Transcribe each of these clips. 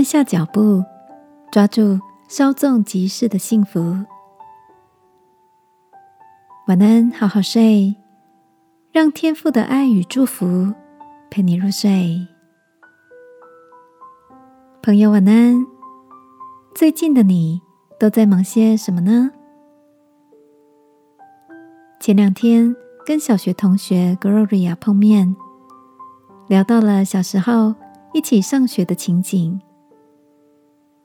慢下脚步，抓住稍纵即逝的幸福。晚安，好好睡，让天父的爱与祝福陪你入睡。朋友，晚安。最近的你都在忙些什么呢？前两天跟小学同学 Gloria 碰面，聊到了小时候一起上学的情景。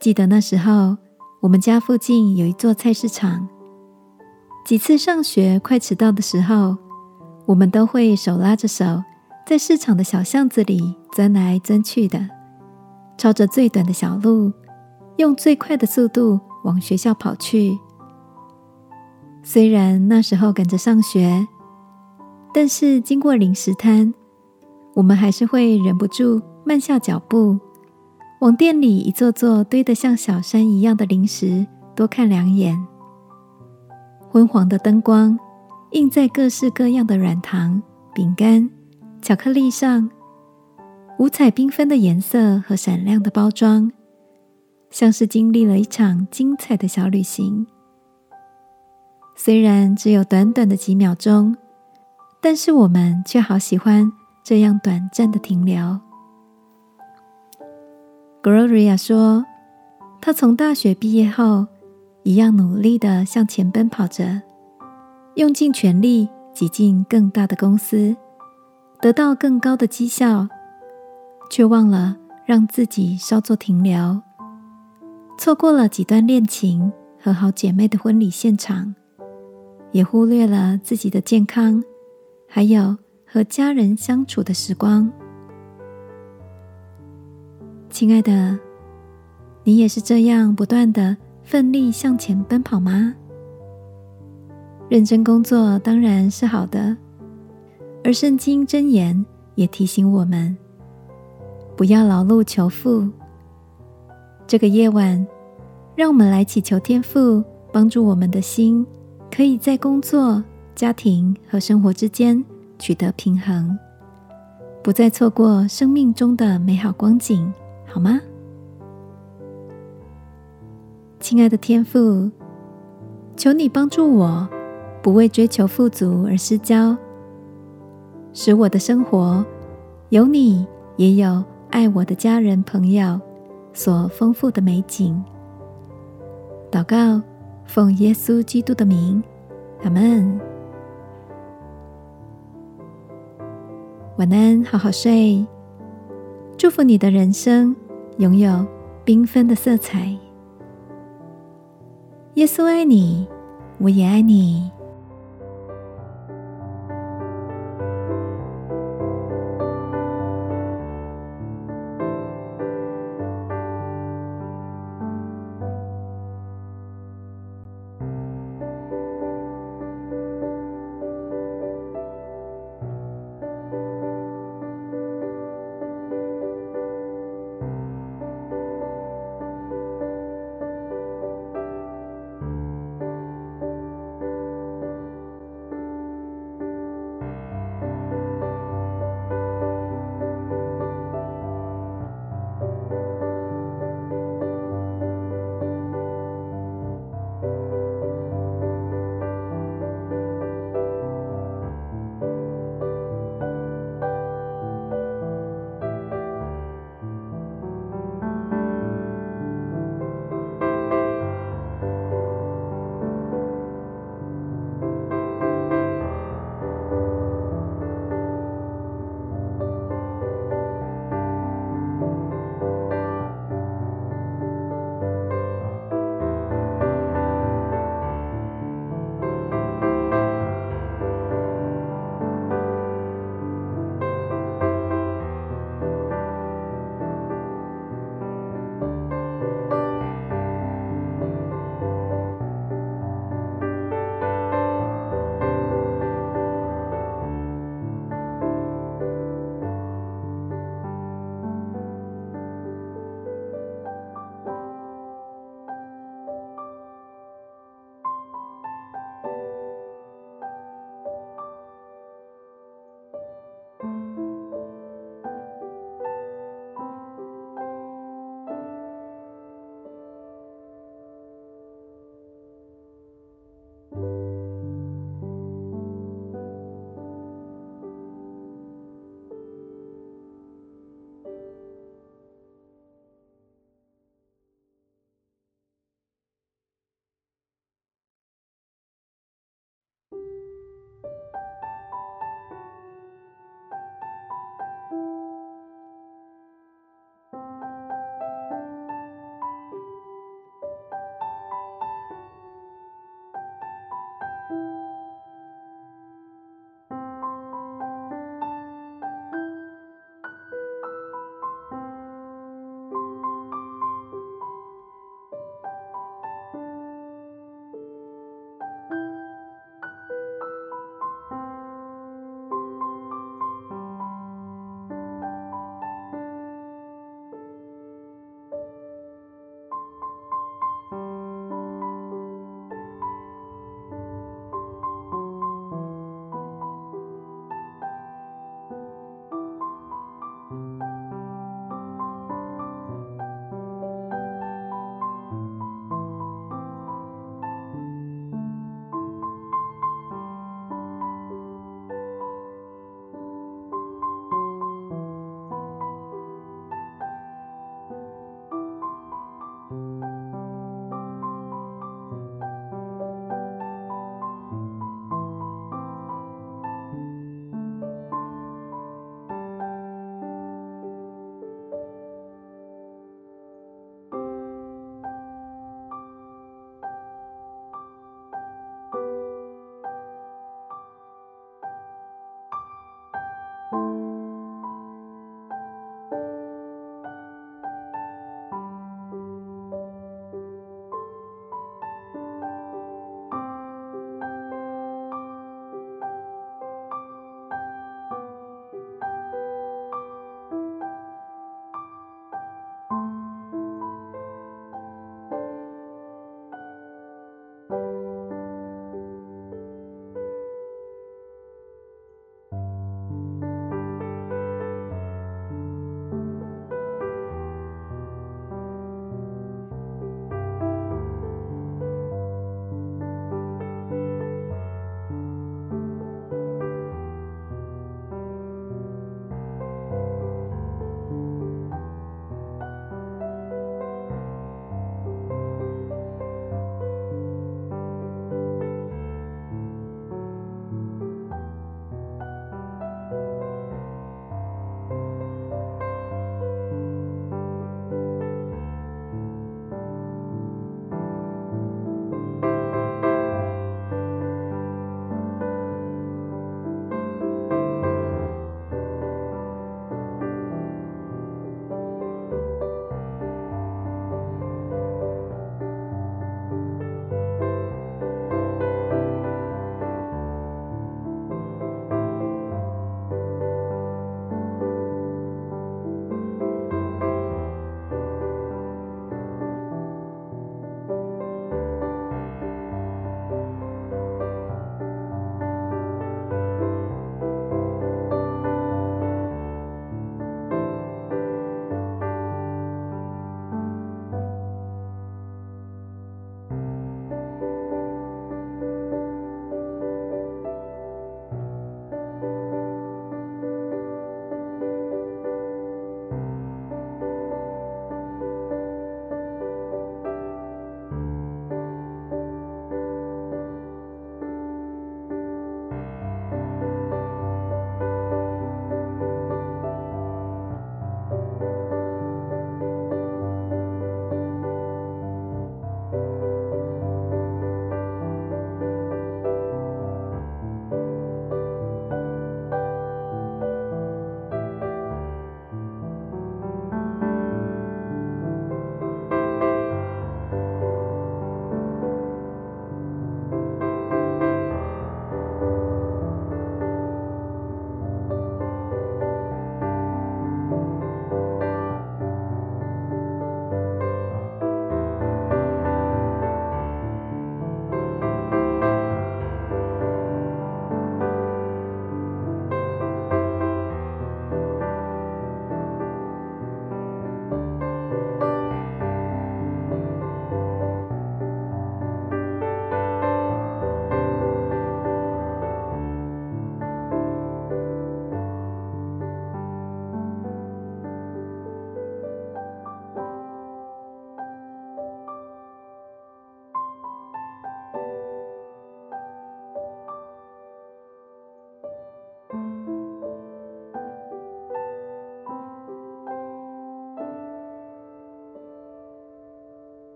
记得那时候，我们家附近有一座菜市场。几次上学快迟到的时候，我们都会手拉着手，在市场的小巷子里钻来钻去的，朝着最短的小路，用最快的速度往学校跑去。虽然那时候赶着上学，但是经过零食摊，我们还是会忍不住慢下脚步，往店里一座座堆得像小山一样的零食多看两眼。昏黄的灯光映在各式各样的软糖、饼干、巧克力上，五彩缤纷的颜色和闪亮的包装，像是经历了一场精彩的小旅行。虽然只有短短的几秒钟，但是我们却好喜欢这样短暂的停留。Gloria 说，她从大学毕业后。一样努力的向前奔跑着，用尽全力挤进更大的公司，得到更高的绩效，却忘了让自己稍作停留，错过了几段恋情和好姐妹的婚礼现场，也忽略了自己的健康，还有和家人相处的时光。亲爱的，你也是这样不断的。奋力向前奔跑吗？认真工作当然是好的，而圣经箴言也提醒我们，不要劳碌求富。这个夜晚，让我们来祈求天父帮助我们的心，可以在工作、家庭和生活之间取得平衡，不再错过生命中的美好光景，好吗？亲爱的天父，求你帮助我，不为追求富足而失焦，使我的生活有你，也有爱我的家人朋友所丰富的美景。祷告，奉耶稣基督的名，阿门。晚安，好好睡。祝福你的人生拥有缤纷的色彩。耶稣爱你，我也爱你。